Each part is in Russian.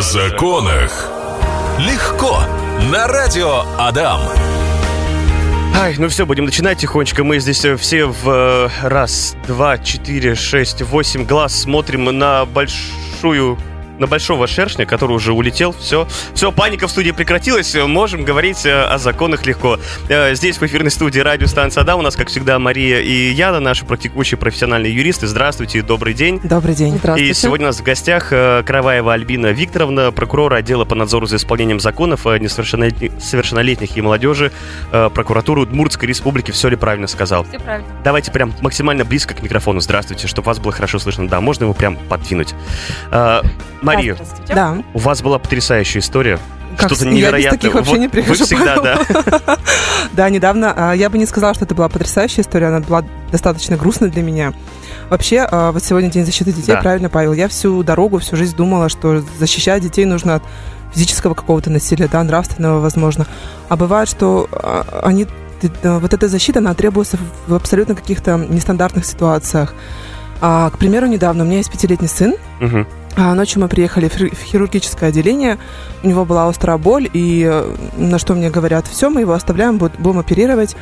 Законах. Легко. На радио Адам. Ай, ну все, будем начинать тихонечко. Мы здесь э, все в э, раз, два, четыре, шесть, восемь глаз смотрим на большую на большого шершня, который уже улетел. Все, все, паника в студии прекратилась. Можем говорить э, о законах легко. Э, здесь в эфирной студии радиостанция «Да» у нас, как всегда, Мария и Яна, наши практикующие профессиональные юристы. Здравствуйте, добрый день. Добрый день. И сегодня у нас в гостях э, Караваева Альбина Викторовна, прокурор отдела по надзору за исполнением законов несовершеннолетних, совершеннолетних и молодежи прокуратуры Удмуртской республики. Все ли правильно сказал? Все правильно. Давайте прям максимально близко к микрофону. Здравствуйте, чтобы вас было хорошо слышно. Да, можно его прям подвинуть. Мария, да. у вас была потрясающая история. Как Что-то невероятное. Я без таких вообще вот не прихожу. Вы всегда, да. да, недавно. А, я бы не сказала, что это была потрясающая история. Она была достаточно грустной для меня. Вообще, а, вот сегодня День защиты детей, да. правильно, Павел? Я всю дорогу, всю жизнь думала, что защищать детей нужно от физического какого-то насилия, да, нравственного, возможно. А бывает, что а, они вот эта защита, она требуется в абсолютно каких-то нестандартных ситуациях. А, к примеру, недавно у меня есть пятилетний сын. Угу. А ночью мы приехали в хирургическое отделение, у него была острая боль, и э, на что мне говорят, все, мы его оставляем, будем оперировать.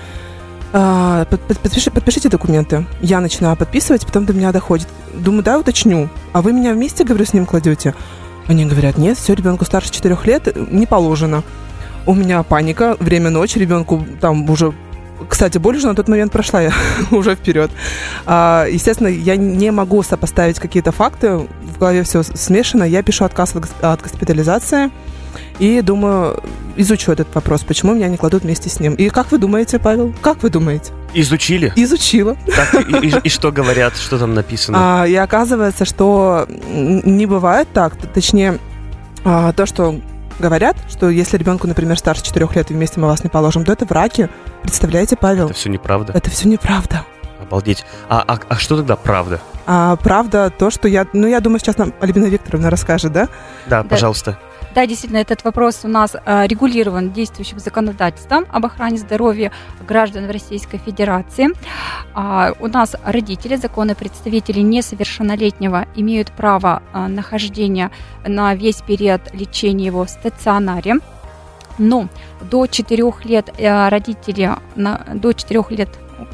А, подпиши, подпишите документы. Я начинаю подписывать, потом до меня доходит. Думаю, да, уточню. А вы меня вместе, говорю, с ним кладете? Они говорят, нет, все, ребенку старше 4 лет не положено. У меня паника, время ночи, ребенку там уже кстати, боль уже на тот момент прошла я уже вперед. А, естественно, я не могу сопоставить какие-то факты, в голове все смешано. Я пишу отказ от госпитализации и думаю, изучу этот вопрос, почему меня не кладут вместе с ним. И как вы думаете, Павел? Как вы думаете? Изучили? Изучила. Так, и, и, и что говорят, что там написано? А, и оказывается, что не бывает так. Точнее, а, то, что говорят, что если ребенку, например, старше 4 лет, и вместе мы вас не положим, то это враки. Представляете, Павел? Это все неправда. Это все неправда. Обалдеть. А, а, а что тогда правда? А, правда то, что я... Ну, я думаю, сейчас нам Альбина Викторовна расскажет, да? Да, да. пожалуйста. Да, действительно, этот вопрос у нас э, регулирован действующим законодательством об охране здоровья граждан в Российской Федерации. А, у нас родители, законные представители несовершеннолетнего имеют право э, нахождения на весь период лечения его в стационаре. Но до 4 лет э, родители, до 4 лет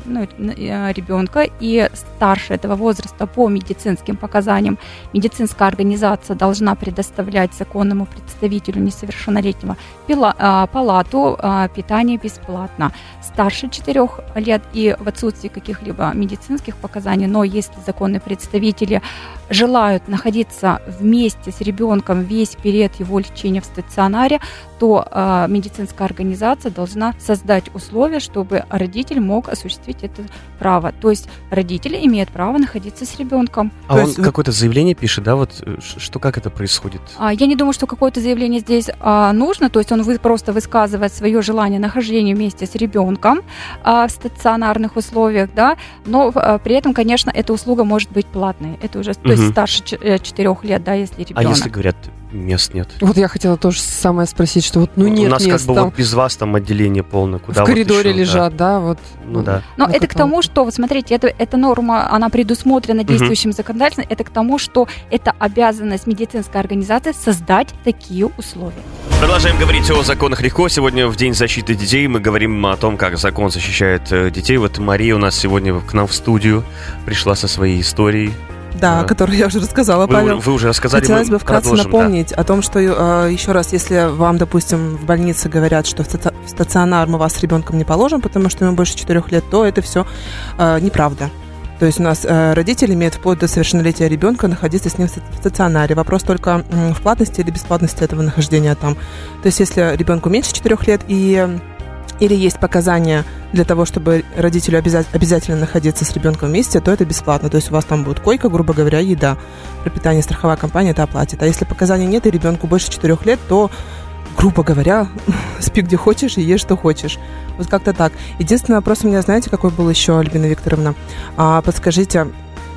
ну, э, ребенка и старше этого возраста по медицинским показаниям медицинская организация должна предоставлять законному представителю несовершеннолетнего а, палату питания бесплатно. Старше 4 лет и в отсутствии каких-либо медицинских показаний, но если законные представители желают находиться вместе с ребенком весь период его лечения в стационаре, то э, медицинская организация должна создать условия, чтобы родитель мог осуществить это право. То есть родители имеют право находиться с ребенком. А то он есть, какое-то заявление пишет, да, вот э, что как это происходит? А, я не думаю, что какое-то заявление здесь а, нужно, то есть он вы, просто высказывает свое желание нахождения вместе с ребенком а, в стационарных условиях, да, но а, при этом, конечно, эта услуга может быть платной. Это уже, угу. то есть старше 4 э, лет, да, если ребенок. А если говорят мест нет. Вот я хотела тоже самое спросить, что вот ну нет У нас мест, как бы там... вот без вас там отделение полное, куда В вот коридоре еще, лежат, да. да, вот. Ну да. Но ну, это к тому, что, вот смотрите, это, эта норма, она предусмотрена действующим угу. законодательством, это к тому, что это обязанность медицинской организации создать такие условия. Продолжаем говорить о законах легко. Сегодня в День защиты детей мы говорим о том, как закон защищает э, детей. Вот Мария у нас сегодня к нам в студию пришла со своей историей. Да, да, который я уже рассказала, вы, Павел. Вы уже рассказали. Хотелось бы вкратце напомнить да. о том, что э, еще раз, если вам, допустим, в больнице говорят, что в стационар мы вас с ребенком не положим, потому что ему больше 4 лет, то это все э, неправда. То есть у нас э, родители имеют вплоть до совершеннолетия ребенка находиться с ним в стационаре. Вопрос только в платности или бесплатности этого нахождения там. То есть если ребенку меньше 4 лет и или есть показания для того, чтобы родителю обязательно находиться с ребенком вместе, то это бесплатно. То есть у вас там будет койка, грубо говоря, еда. Пропитание страховая компания это оплатит. А если показаний нет и ребенку больше 4 лет, то грубо говоря, спи где хочешь и ешь что хочешь. Вот как-то так. Единственный вопрос у меня, знаете, какой был еще, Альбина Викторовна? А, подскажите,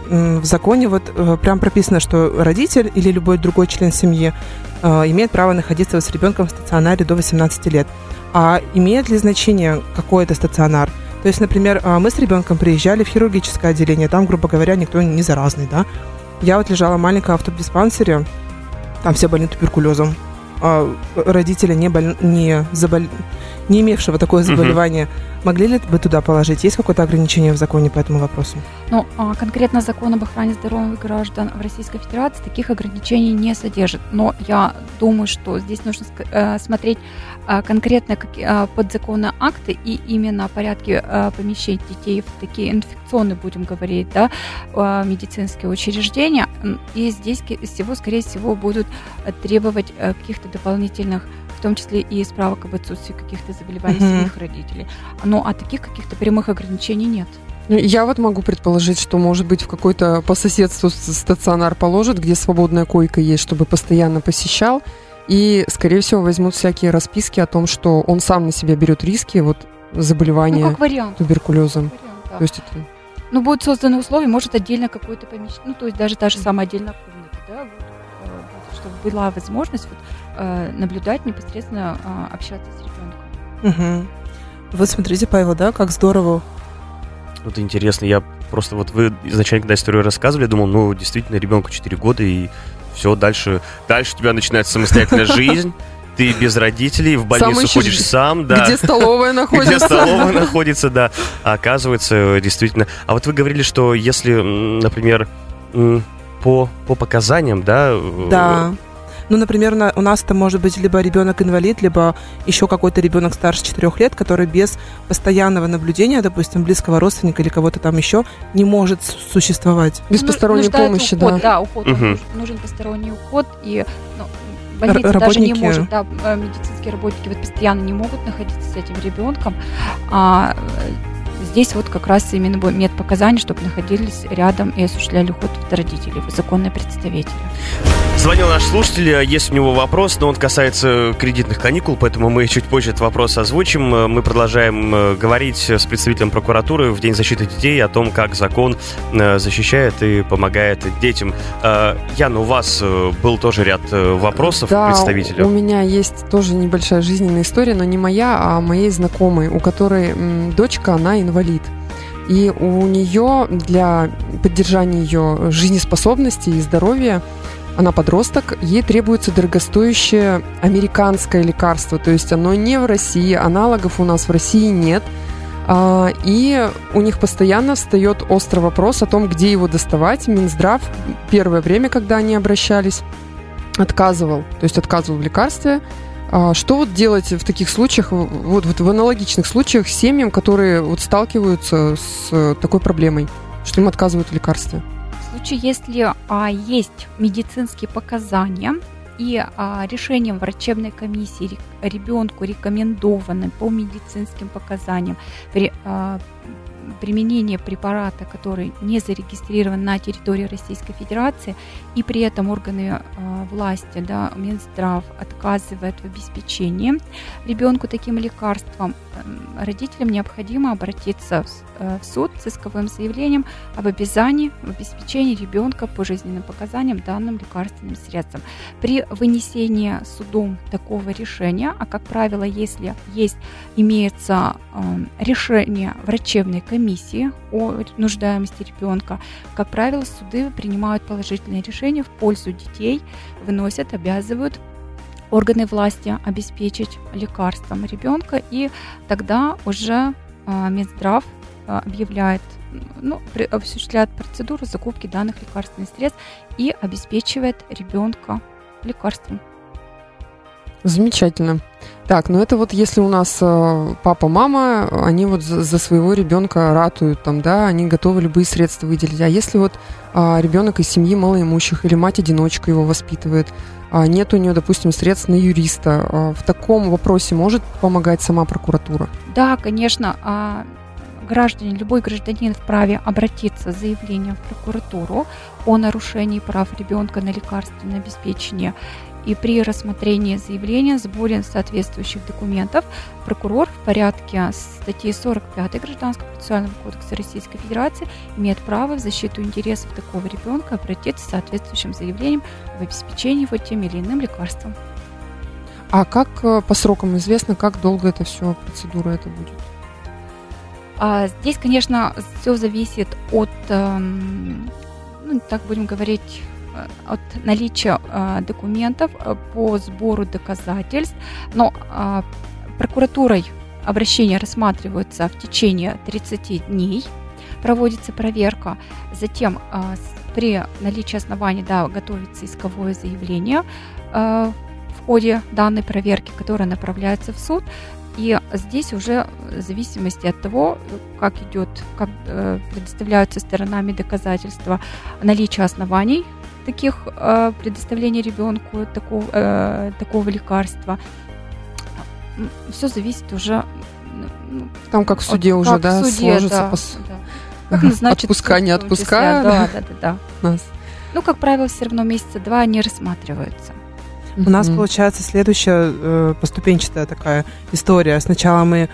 в законе вот э, прям прописано, что родитель или любой другой член семьи э, имеет право находиться с ребенком в стационаре до 18 лет. А имеет ли значение, какой это стационар? То есть, например, а, мы с ребенком приезжали в хирургическое отделение, там, грубо говоря, никто не заразный, да. Я вот лежала в маленьком автодиспансере, там все больны туберкулезом, а родители не, боль... не, забол... не имевшего такое заболевание, угу. Могли ли бы туда положить? Есть какое-то ограничение в законе по этому вопросу? Ну, а, конкретно закон об охране здоровья граждан в Российской Федерации таких ограничений не содержит. Но я думаю, что здесь нужно э, смотреть а, конкретно как, подзаконные акты и именно порядки помещения детей в такие инфекционные, будем говорить, да, медицинские учреждения. И здесь всего, скорее всего, будут требовать э, каких-то дополнительных том числе и справок об отсутствии каких-то заболеваний uh-huh. своих родителей. Но а таких каких-то прямых ограничений нет. Я вот могу предположить, что, может быть, в какой-то по соседству стационар положат, где свободная койка есть, чтобы постоянно посещал. И, скорее всего, возьмут всякие расписки о том, что он сам на себя берет риски вот заболевания ну, вариант. туберкулезом. Вариант, да. То есть это... Ну, будут созданы условия, может, отдельно какое-то помещение, ну, то есть даже та же самая отдельная комната, да, вот, чтобы была возможность вот, э, наблюдать непосредственно, э, общаться с ребенком. Угу. Вот смотрите, Павел, да, как здорово. Вот интересно, я просто вот вы изначально, когда историю рассказывали, думал, ну, действительно, ребенку 4 года, и все, дальше, дальше у тебя начинается самостоятельная жизнь, ты без родителей, в больницу сам ходишь сам, да. Где столовая находится. Где столовая находится, да. А оказывается, действительно. А вот вы говорили, что если, например, по, по показаниям, да? Э, да. Ну, например, на, у нас это может быть либо ребенок-инвалид, либо еще какой-то ребенок старше 4 лет, который без постоянного наблюдения, допустим, близкого родственника или кого-то там еще, не может существовать. Без ну, посторонней помощи, уход, да. Да, уход. Угу. Нужен, нужен посторонний уход. И ну, больница Р- даже не может, да, э, медицинские работники вот постоянно не могут находиться с этим ребенком. А, Здесь вот как раз именно медпоказания, чтобы находились рядом и осуществляли уход от родителей, законные представители. Звонил наш слушатель, есть у него вопрос, но он касается кредитных каникул, поэтому мы чуть позже этот вопрос озвучим. Мы продолжаем э, говорить с представителем прокуратуры в День защиты детей о том, как закон э, защищает и помогает детям. Э, Яна, у вас был тоже ряд вопросов да, представителя. у меня есть тоже небольшая жизненная история, но не моя, а моей знакомой, у которой дочка, она инвалид инвалид. И у нее для поддержания ее жизнеспособности и здоровья она подросток, ей требуется дорогостоящее американское лекарство, то есть оно не в России, аналогов у нас в России нет. А, и у них постоянно встает острый вопрос о том, где его доставать. Минздрав первое время, когда они обращались, отказывал, то есть отказывал в лекарстве, что вот делать в таких случаях, вот, вот в аналогичных случаях с семьям, которые вот сталкиваются с э, такой проблемой, что им отказывают в лекарстве? В случае, если а, есть медицинские показания и а, решением врачебной комиссии ребенку рекомендованы по медицинским показаниям а, применение препарата, который не зарегистрирован на территории Российской Федерации, и при этом органы э, власти, да, Минздрав отказывает в обеспечении ребенку таким лекарством, родителям необходимо обратиться в, э, в суд с исковым заявлением об обязании в обеспечении ребенка по жизненным показаниям данным лекарственным средством. При вынесении судом такого решения, а как правило, если есть имеется э, решение врачебной комиссии о нуждаемости ребенка, как правило, суды принимают положительные решения в пользу детей, выносят, обязывают органы власти обеспечить лекарством ребенка, и тогда уже э, Минздрав э, объявляет, ну, осуществляет процедуру закупки данных лекарственных средств и обеспечивает ребенка лекарством. Замечательно. Так, ну это вот если у нас э, папа, мама, они вот за, своего ребенка ратуют, там, да, они готовы любые средства выделить. А если вот ребенок из семьи малоимущих или мать-одиночка его воспитывает, а нет у нее, допустим, средств на юриста, э, в таком вопросе может помогать сама прокуратура? Да, конечно. А граждане, любой гражданин вправе обратиться с заявлением в прокуратуру о нарушении прав ребенка на лекарственное обеспечение и при рассмотрении заявления, сборе соответствующих документов прокурор в порядке статьи 45 Гражданского процессуального кодекса Российской Федерации имеет право в защиту интересов такого ребенка обратиться с соответствующим заявлением в обеспечении его тем или иным лекарством. А как э, по срокам известно, как долго это все, процедура это будет? А, здесь, конечно, все зависит от, эм, ну, так будем говорить, от наличия документов по сбору доказательств, но прокуратурой обращения рассматриваются в течение 30 дней, проводится проверка, затем при наличии оснований да, готовится исковое заявление в ходе данной проверки, которая направляется в суд, и здесь уже в зависимости от того, как идет, как э, предоставляются сторонами доказательства наличия оснований таких э, предоставления ребенку такого, э, такого лекарства, все зависит уже ну, там как в суде от, уже, да, в суде, сложится да, пос... да. Как назначит отпуска, не отпуска, да, да, да, да. Нас. Ну, как правило, все равно месяца два они рассматриваются. У нас получается следующая э, поступенчатая такая история. Сначала мы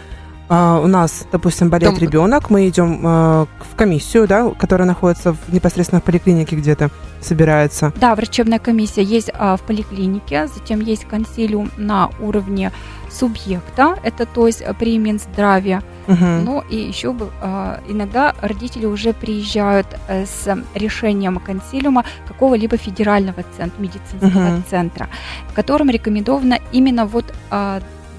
у нас, допустим, болеет Там... ребенок, мы идем uh, в комиссию, да, которая находится в, непосредственно в поликлинике где-то собирается. Да, врачебная комиссия есть uh, в поликлинике, затем есть консилиум на уровне субъекта, это то есть при Минздраве. Угу. Ну и еще иногда родители уже приезжают э, с решением консилиума какого-либо федерального центра, медицинского угу. центра, в котором рекомендовано именно вот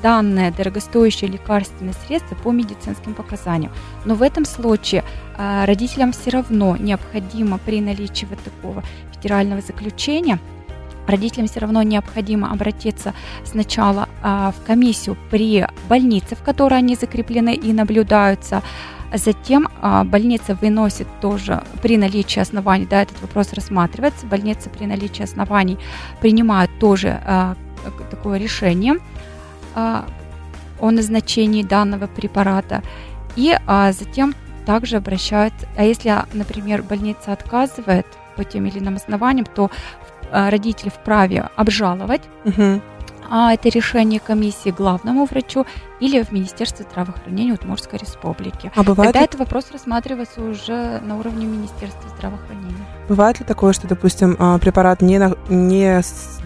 данное дорогостоящее лекарственное средство по медицинским показаниям. Но в этом случае э, родителям все равно необходимо при наличии вот такого федерального заключения родителям все равно необходимо обратиться сначала а, в комиссию при больнице, в которой они закреплены и наблюдаются. Затем а, больница выносит тоже при наличии оснований, да, этот вопрос рассматривается. Больница при наличии оснований принимает тоже а, такое решение а, о назначении данного препарата. И а, затем также обращают, а если, например, больница отказывает по тем или иным основаниям, то а, родители вправе обжаловать угу. а, это решение комиссии главному врачу или в Министерстве здравоохранения Удмуртской республики. А бывает Тогда ли... этот вопрос рассматривается уже на уровне Министерства здравоохранения. Бывает ли такое, что, допустим, а, препарат не, не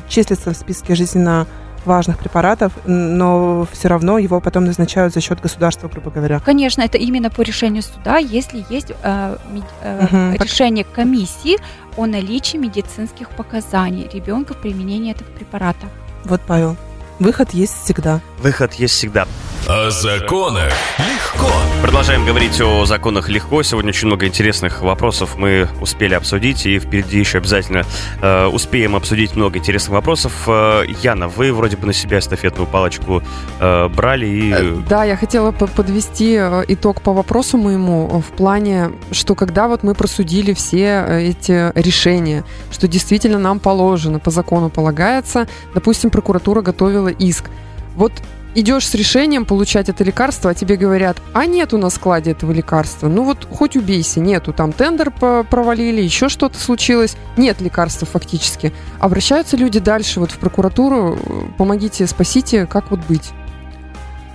числится в списке жизненно важных препаратов, но все равно его потом назначают за счет государства, грубо говоря. Конечно, это именно по решению суда, если есть э, э, угу, решение комиссии о наличии медицинских показаний ребенка в применении этого препарата. Вот, Павел, выход есть всегда. Выход есть всегда. О законах легко. Продолжаем говорить о законах легко. Сегодня очень много интересных вопросов мы успели обсудить, и впереди еще обязательно э, успеем обсудить много интересных вопросов. Э, Яна, вы вроде бы на себя эстафетную палочку э, брали и... Э, да, я хотела подвести э, итог по вопросу моему в плане, что когда вот мы просудили все э, эти решения, что действительно нам положено, по закону полагается, допустим, прокуратура готовила иск. Вот идешь с решением получать это лекарство, а тебе говорят, а нет у нас в складе этого лекарства. Ну вот хоть убейся, нету. Там тендер провалили, еще что-то случилось. Нет лекарства фактически. Обращаются люди дальше вот в прокуратуру, помогите, спасите, как вот быть?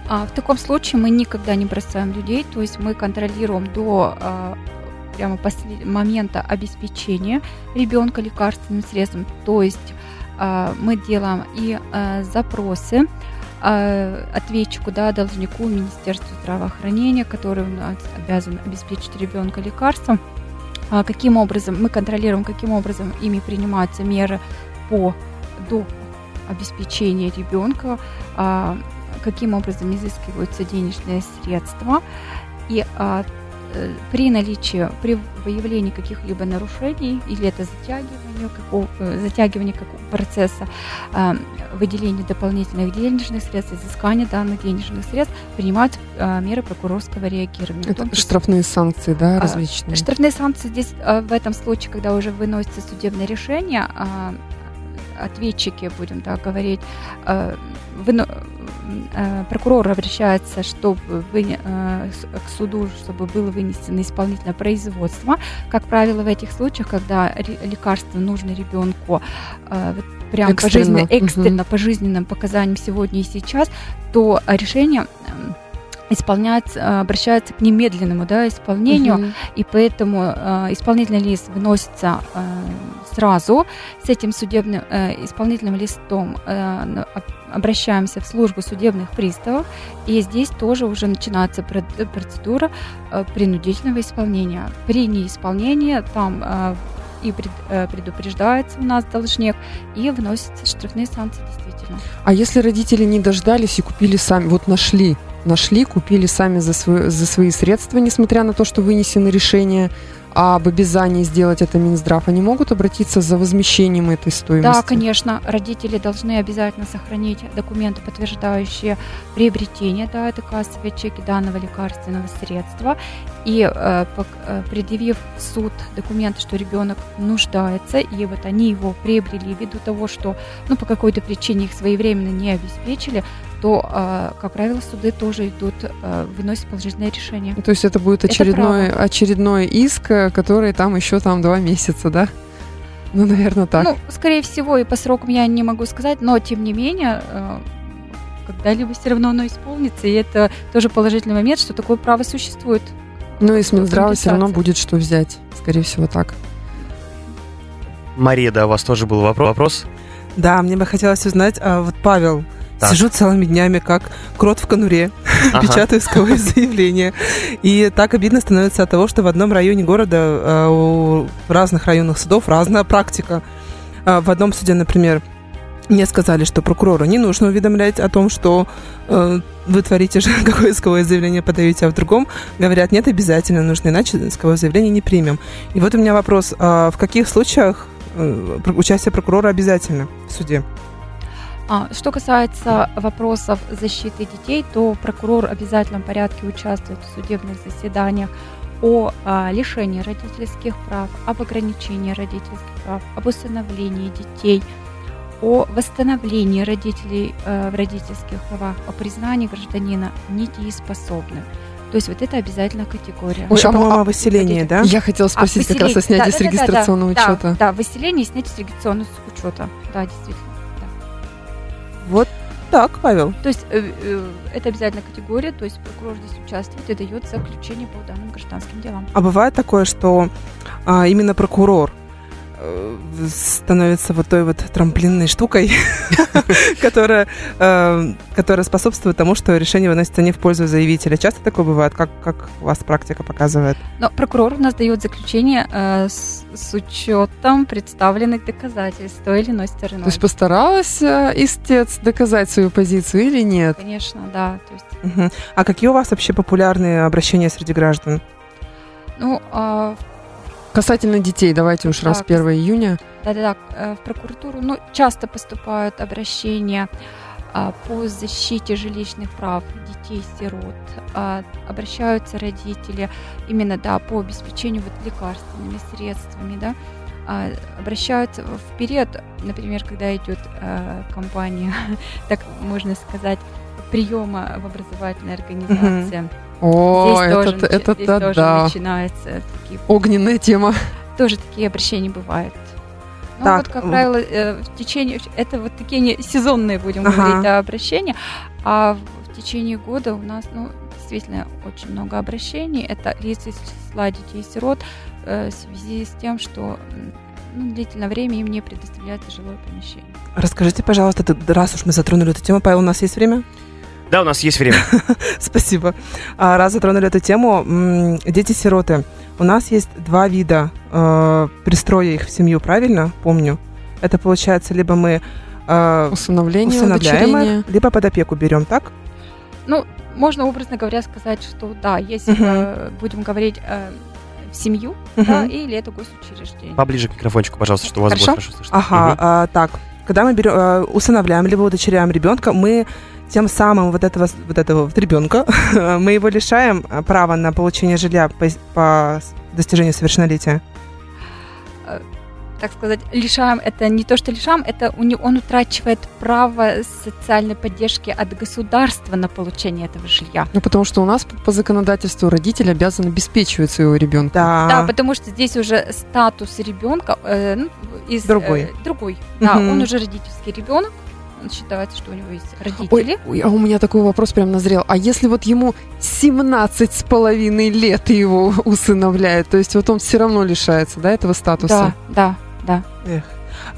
А, в таком случае мы никогда не бросаем людей, то есть мы контролируем до а, прямо послед... момента обеспечения ребенка лекарственным средством, то есть мы делаем и а, запросы, а, ответчику, да, должнику Министерству здравоохранения, который у нас обязан обеспечить ребенка лекарством, а, каким образом мы контролируем, каким образом ими принимаются меры по до обеспечения ребенка, а, каким образом изыскиваются денежные средства. И при наличии, при выявлении каких-либо нарушений, или это затягивание, какого, э, затягивание какого процесса, э, выделения дополнительных денежных средств, изыскания данных денежных средств, принимают меры прокурорского реагирования. Это штрафные санкции, да, а, различные? Штрафные санкции здесь в этом случае, когда уже выносится судебное решение, а, ответчики, будем так говорить, Э, прокурор обращается чтобы вы, э, к суду, чтобы было вынесено исполнительное производство. Как правило, в этих случаях, когда лекарство нужно ребенку э, прям экстренно, по, экстренно, угу. по жизненным показаниям сегодня и сейчас, то решение эм, исполняется, обращается к немедленному да, исполнению, угу. и поэтому э, исполнительный лист выносится э, сразу с этим судебным э, исполнительным листом э, обращаемся в службу судебных приставов, и здесь тоже уже начинается процедура э, принудительного исполнения. При неисполнении там э, и э, предупреждается у нас должник, и вносятся штрафные санкции действительно. А если родители не дождались и купили сами, вот нашли, нашли, купили сами за, свой, за свои средства, несмотря на то, что вынесено решение об обязании сделать это Минздрав, они могут обратиться за возмещением этой стоимости? Да, конечно. Родители должны обязательно сохранить документы, подтверждающие приобретение да, это кассовые чеки данного лекарственного средства. И э, э, предъявив в суд документы, что ребенок нуждается, и вот они его приобрели ввиду того, что ну, по какой-то причине их своевременно не обеспечили, то, э, как правило, суды тоже идут, э, выносят положительное решение. То есть это будет очередной, это очередной иск, который там еще там два месяца, да? Ну, наверное, так. Ну, скорее всего, и по срокам я не могу сказать, но тем не менее, когда-либо все равно оно исполнится, и это тоже положительный момент, что такое право существует. Ну и с Минздрава все равно будет что взять, скорее всего, так. Мария, да, у вас тоже был вопрос? Да, мне бы хотелось узнать, а вот Павел, так. Сижу целыми днями, как крот в конуре, ага. печатаю исковые заявления. И так обидно становится от того, что в одном районе города э, у разных районных судов разная практика. Э, в одном суде, например, мне сказали, что прокурору не нужно уведомлять о том, что э, вы творите какое исковое заявление подаете, а в другом говорят, нет, обязательно нужно, иначе исковое заявление не примем. И вот у меня вопрос, а в каких случаях э, участие прокурора обязательно в суде? А, что касается вопросов защиты детей, то прокурор в обязательном порядке участвует в судебных заседаниях о а, лишении родительских прав, об ограничении родительских прав, об усыновлении детей, о восстановлении родителей э, в родительских правах, о признании гражданина недееспособным. То есть вот это обязательная категория. Ой, а, по-моему, выселение, да? Я хотела а, спросить а, как раз о снятии да, с регистрационного да, учета. Да, да, выселение и снятие с регистрационного учета. Да, действительно. Вот так, Павел. То есть э, э, это обязательная категория, то есть прокурор здесь участвует и дает заключение по данным гражданским делам. А бывает такое, что а, именно прокурор Э, становится вот той вот трамплинной штукой, которая, э, которая способствует тому, что решение выносится не в пользу заявителя. Часто такое бывает? Как, как у вас практика показывает? Но прокурор у нас дает заключение э, с, с учетом представленных доказательств той или иной стороны. То есть постаралась э, истец доказать свою позицию или нет? Конечно, да. То есть... Угу. А какие у вас вообще популярные обращения среди граждан? Ну, э, Касательно детей, давайте уж раз 1 июня. Да-да-да, э, в прокуратуру ну, часто поступают обращения а, по защите жилищных прав детей-сирот. А, обращаются родители именно да, по обеспечению вот лекарственными средствами, да, а, обращаются в период, например, когда идет кампания, так можно сказать, приема в образовательной организации. Mm-hmm о, здесь это, тоже, это, здесь это тоже да. начинается такие... Огненная тема. Тоже такие обращения бывают. Ну, так. вот, как правило, э, в течение... Это вот такие не, сезонные, будем ага. говорить, да, обращения. А в, в течение года у нас, ну, действительно, очень много обращений. Это лица из числа детей-сирот э, в связи с тем, что ну, длительное время им не предоставляется жилое помещение. Расскажите, пожалуйста, раз уж мы затронули эту тему, Павел, у нас есть время? Да, у нас есть время. Спасибо. А, раз затронули эту тему, дети-сироты. У нас есть два вида э, пристроя их в семью, правильно? Помню. Это получается, либо мы э, усыновление, усыновляем их, либо под опеку берем, так? Ну, можно образно говоря сказать, что да, если uh будем говорить э, в семью, uh да, или это госучреждение. Поближе к микрофончику, пожалуйста, что у вас хорошо? будет хорошо слышно. Ага, uh а, так. Когда мы берем, э, усыновляем либо удочеряем ребенка, мы тем самым вот этого, вот этого вот ребенка мы его лишаем э, права на получение жилья по, по достижению совершеннолетия? Так сказать, лишаем, это не то, что лишаем, это у него, он утрачивает право социальной поддержки от государства на получение этого жилья. Ну, потому что у нас по законодательству родитель обязан обеспечивать своего ребенка. Да. да, потому что здесь уже статус ребенка э, ну, из другой. Э, другой. Да, он уже родительский ребенок, считается, что у него есть родители. Ой, ой, а у меня такой вопрос прям назрел. А если вот ему 17 с половиной лет его усыновляют, то есть вот он все равно лишается, да, этого статуса? Да, да. Эх.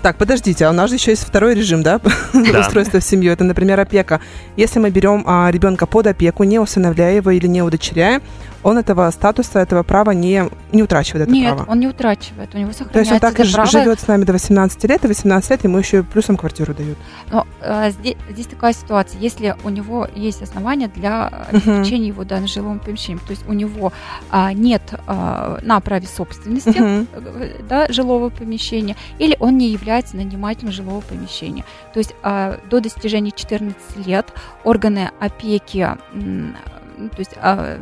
Так, подождите, а у нас же еще есть второй режим, да, да. устройства в семью. Это, например, опека. Если мы берем а, ребенка под опеку, не усыновляя его или не удочеряя, он этого статуса, этого права не, не утрачивает это Нет, право? он не утрачивает, у него сохраняется То есть он так и право. живет с нами до 18 лет, и 18 лет ему еще плюсом квартиру дают. Но э, здесь, здесь такая ситуация, если у него есть основания для обеспечения его данным жилым помещением, то есть у него а, нет а, на праве собственности э, да, жилого помещения, или он не является нанимателем жилого помещения. То есть а, до достижения 14 лет органы опеки, м, то есть а,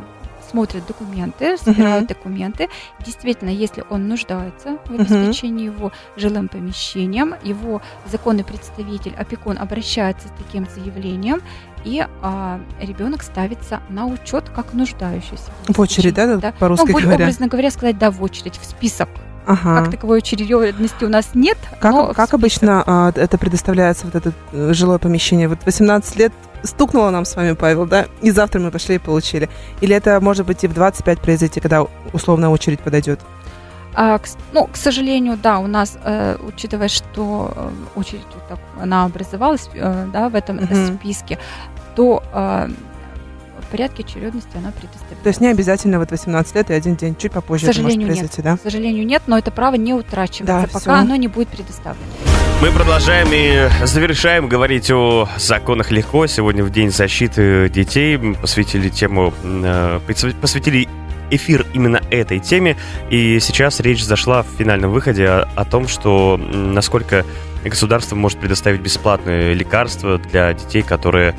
смотрят документы, собирают документы. Действительно, если он нуждается в обеспечении его жилым помещением, его законный представитель, опекун обращается с таким заявлением, и а, ребенок ставится на учет как нуждающийся. В очередь, да, Да. по-русски ну, говоря? образно говоря, сказать, да, в очередь, в список. Ага. Как таковой очередности у нас нет. Как, как обычно а, это предоставляется, вот это э, жилое помещение? Вот 18 лет стукнуло нам с вами, Павел, да, и завтра мы пошли и получили. Или это может быть и в 25 произойти, когда условная очередь подойдет? А, к, ну, к сожалению, да, у нас, э, учитывая, что э, очередь вот так, она образовалась э, да, в этом Мгм. списке, то э, порядке очередности она предоставляется. То есть не обязательно вот 18 лет и один день, чуть попозже К это может сожалению, нет. произойти, да? К сожалению, нет, но это право не утрачивается, Да, пока всё. оно не будет предоставлено. Мы продолжаем и завершаем говорить о законах легко. Сегодня в День защиты детей Мы посвятили тему, э, посвя- посвятили эфир именно этой теме. И сейчас речь зашла в финальном выходе о, о том, что насколько государство может предоставить бесплатные лекарства для детей, которые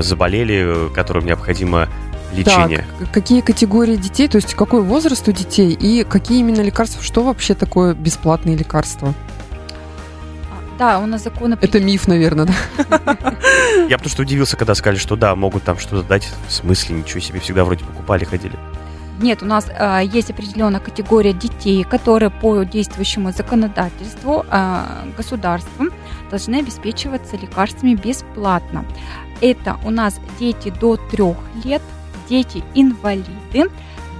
заболели, э, которым необходимо лечение. Так, какие категории детей, то есть какой возраст у детей и какие именно лекарства, что вообще такое бесплатные лекарства? Да, у нас закон Это миф, наверное, да? Я потому что удивился, когда сказали, что да, могут там что-то дать. В смысле, ничего себе, всегда вроде покупали, ходили. Нет, у нас а, есть определенная категория детей, которые по действующему законодательству а, государством должны обеспечиваться лекарствами бесплатно. Это у нас дети до трех лет, дети-инвалиды,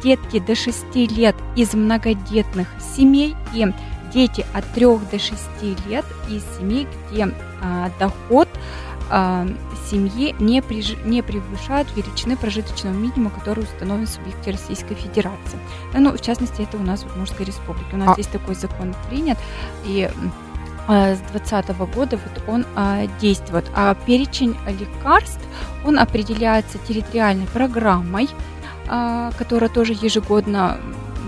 детки до 6 лет из многодетных семей и дети от 3 до 6 лет из семей, где а, доход а, семьи не, приж- не превышает величины прожиточного минимума, который установлен в субъекте Российской Федерации. Ну, в частности, это у нас в Удмуртской Республике. У нас А- здесь такой закон принят, и с 2020 года вот он а, действует. А перечень лекарств, он определяется территориальной программой, а, которая тоже ежегодно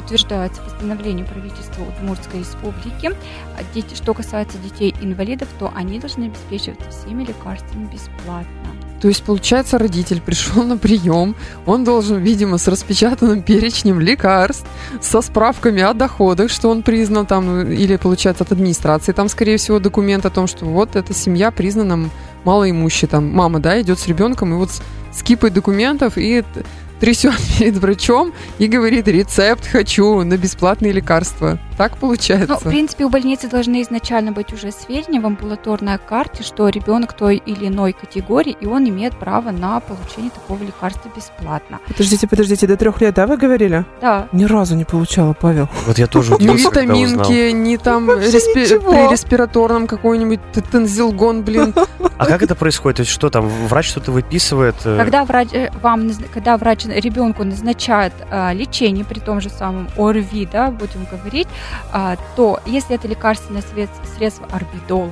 утверждается постановлением правительства Удмуртской Республики. А что касается детей-инвалидов, то они должны обеспечиваться всеми лекарствами бесплатно. То есть, получается, родитель пришел на прием, он должен, видимо, с распечатанным перечнем лекарств, со справками о доходах, что он признан там, или, получается, от администрации, там, скорее всего, документ о том, что вот эта семья признана малоимущей, там, мама, да, идет с ребенком, и вот с, кипой документов, и трясет перед врачом и говорит, рецепт хочу на бесплатные лекарства. Так получается? Ну, в принципе, у больницы должны изначально быть уже сведения в амбулаторной карте, что ребенок той или иной категории, и он имеет право на получение такого лекарства бесплатно. Подождите, подождите, до трех лет, да, вы говорили? Да, Ни разу не получала, Павел. Вот я тоже Ни витаминки, ни там при респираторном какой-нибудь тензилгон, блин. А как это происходит? То есть что там, врач что-то выписывает? э, когда врач э, вам, когда врач ребенку назначает а, лечение при том же самом ОРВИ, да, будем говорить, а, то если это лекарственное средство, орбидол,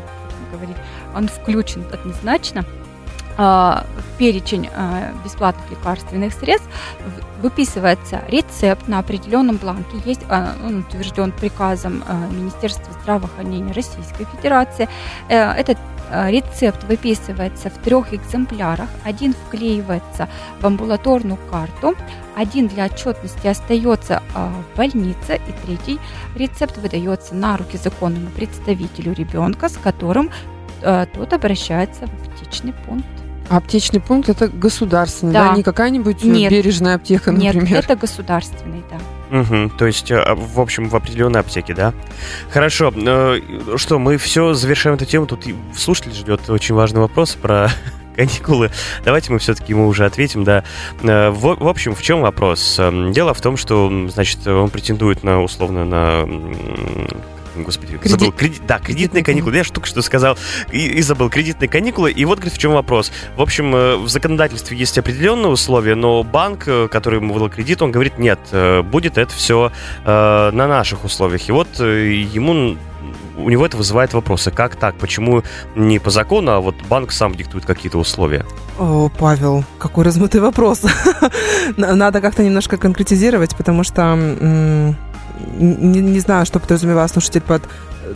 говорить, он включен однозначно в перечень а, бесплатных лекарственных средств, выписывается рецепт на определенном бланке, есть, он утвержден приказом Министерства здравоохранения Российской Федерации. Э, Этот рецепт выписывается в трех экземплярах. Один вклеивается в амбулаторную карту, один для отчетности остается а, в больнице, и третий рецепт выдается на руки законному представителю ребенка, с которым а, тот обращается в аптечный пункт. А аптечный пункт это государственный, да? Да. Не какая-нибудь э, Нет. бережная аптека, Нет, например. это государственный, да. Мгм, то есть, э, в общем, в определенной аптеке, да? Хорошо. э, Что, мы все завершаем эту тему. Тут слушатель ждет очень важный вопрос про каникулы. Давайте мы все-таки ему уже ответим, да. Э, В, в общем, в чем вопрос? Эм, Дело в том, что, значит, он претендует на, условно, на господи, Кредит... забыл, кредит, да, кредитные каникулы, я же только что сказал, и, и забыл, кредитные каникулы, и вот, говорит, в чем вопрос. В общем, э, в законодательстве есть определенные условия, но банк, э, который ему выдал кредит, он говорит, нет, э, будет это все на наших условиях. И вот ему у него это вызывает вопросы. Как так? Почему не по закону, а вот банк сам диктует какие-то условия? О, Павел, какой размытый вопрос. Надо как-то немножко конкретизировать, потому что не, не знаю, что подразумевал слушатель под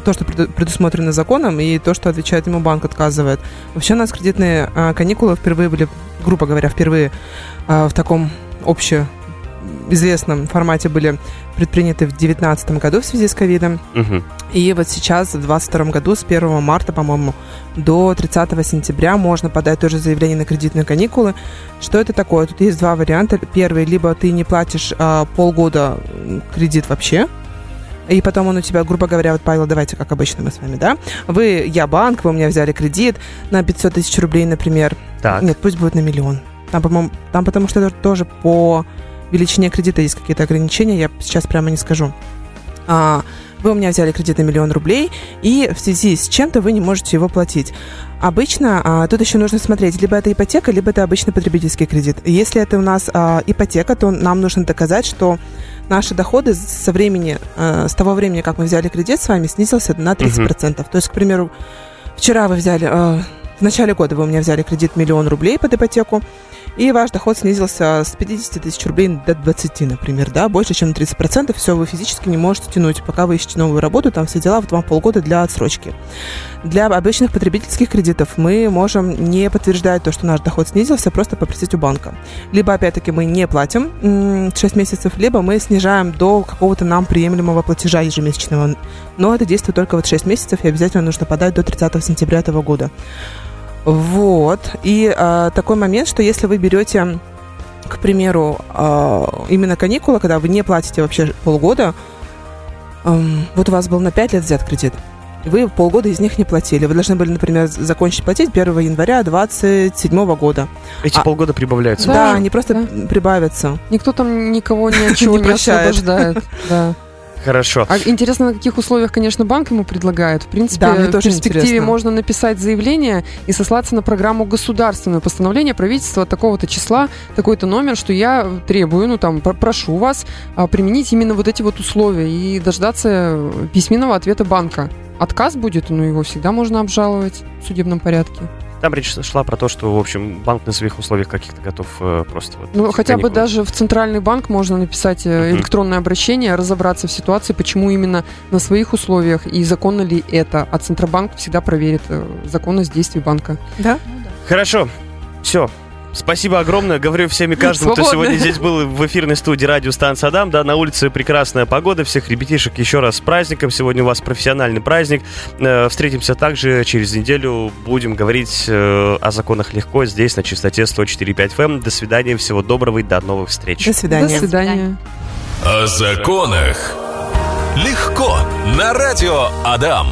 то, что предусмотрено законом, и то, что отвечает ему банк, отказывает. Вообще у нас кредитные а, каникулы впервые были, грубо говоря, впервые а, в таком общем известном формате были предприняты в 2019 году в связи с ковидом. Угу. И вот сейчас, в 2022 году, с 1 марта, по-моему, до 30 сентября можно подать тоже заявление на кредитные каникулы. Что это такое? Тут есть два варианта. Первый, либо ты не платишь а, полгода кредит вообще, и потом он у тебя, грубо говоря, вот, Павел, давайте, как обычно мы с вами, да? Вы, я банк, вы у меня взяли кредит на 500 тысяч рублей, например. Так. Нет, пусть будет на миллион. Там, по-моему, там потому что это тоже по величине кредита есть какие-то ограничения, я сейчас прямо не скажу. А, вы у меня взяли кредит на миллион рублей, и в связи с чем-то вы не можете его платить. Обычно а, тут еще нужно смотреть, либо это ипотека, либо это обычный потребительский кредит. Если это у нас а, ипотека, то нам нужно доказать, что наши доходы со времени, а, с того времени, как мы взяли кредит с вами, снизился на 30%. Угу. То есть, к примеру, вчера вы взяли, а, в начале года вы у меня взяли кредит миллион рублей под ипотеку, и ваш доход снизился с 50 тысяч рублей до 20, например, да, больше, чем на 30%, все, вы физически не можете тянуть, пока вы ищете новую работу, там все дела, вот вам полгода для отсрочки. Для обычных потребительских кредитов мы можем не подтверждать то, что наш доход снизился, просто попросить у банка. Либо, опять-таки, мы не платим 6 месяцев, либо мы снижаем до какого-то нам приемлемого платежа ежемесячного. Но это действует только вот 6 месяцев, и обязательно нужно подать до 30 сентября этого года. Вот. И а, такой момент, что если вы берете, к примеру, а, именно каникулы, когда вы не платите вообще полгода, а, вот у вас был на 5 лет взят кредит, вы полгода из них не платили. Вы должны были, например, закончить платить 1 января 2027 года. Эти а, полгода прибавляются? Да, да они просто да. прибавятся. Никто там никого ни от чего не освобождает. Да. Хорошо. А интересно, на каких условиях, конечно, банк ему предлагает. В принципе, да, в перспективе интересно. можно написать заявление и сослаться на программу государственное постановление правительства от такого-то числа, такой-то номер, что я требую, ну там, прошу вас а, применить именно вот эти вот условия и дождаться письменного ответа банка. Отказ будет, но его всегда можно обжаловать в судебном порядке. Там речь шла про то, что, в общем, банк на своих условиях каких-то готов э, просто... Вот, ну, хотя бы даже в центральный банк можно написать э, электронное обращение, разобраться в ситуации, почему именно на своих условиях и законно ли это. А Центробанк всегда проверит э, законность действий банка. Да? Хорошо. Все, Спасибо огромное. Говорю всем и каждому, кто сегодня здесь был в эфирной студии радиостанции Адам. Да, на улице прекрасная погода. Всех ребятишек еще раз с праздником. Сегодня у вас профессиональный праздник. Э, встретимся также через неделю. Будем говорить э, о законах легко здесь на частоте 104.5 FM. До свидания. Всего доброго и до новых встреч. До свидания. До свидания. О законах легко на радио Адам.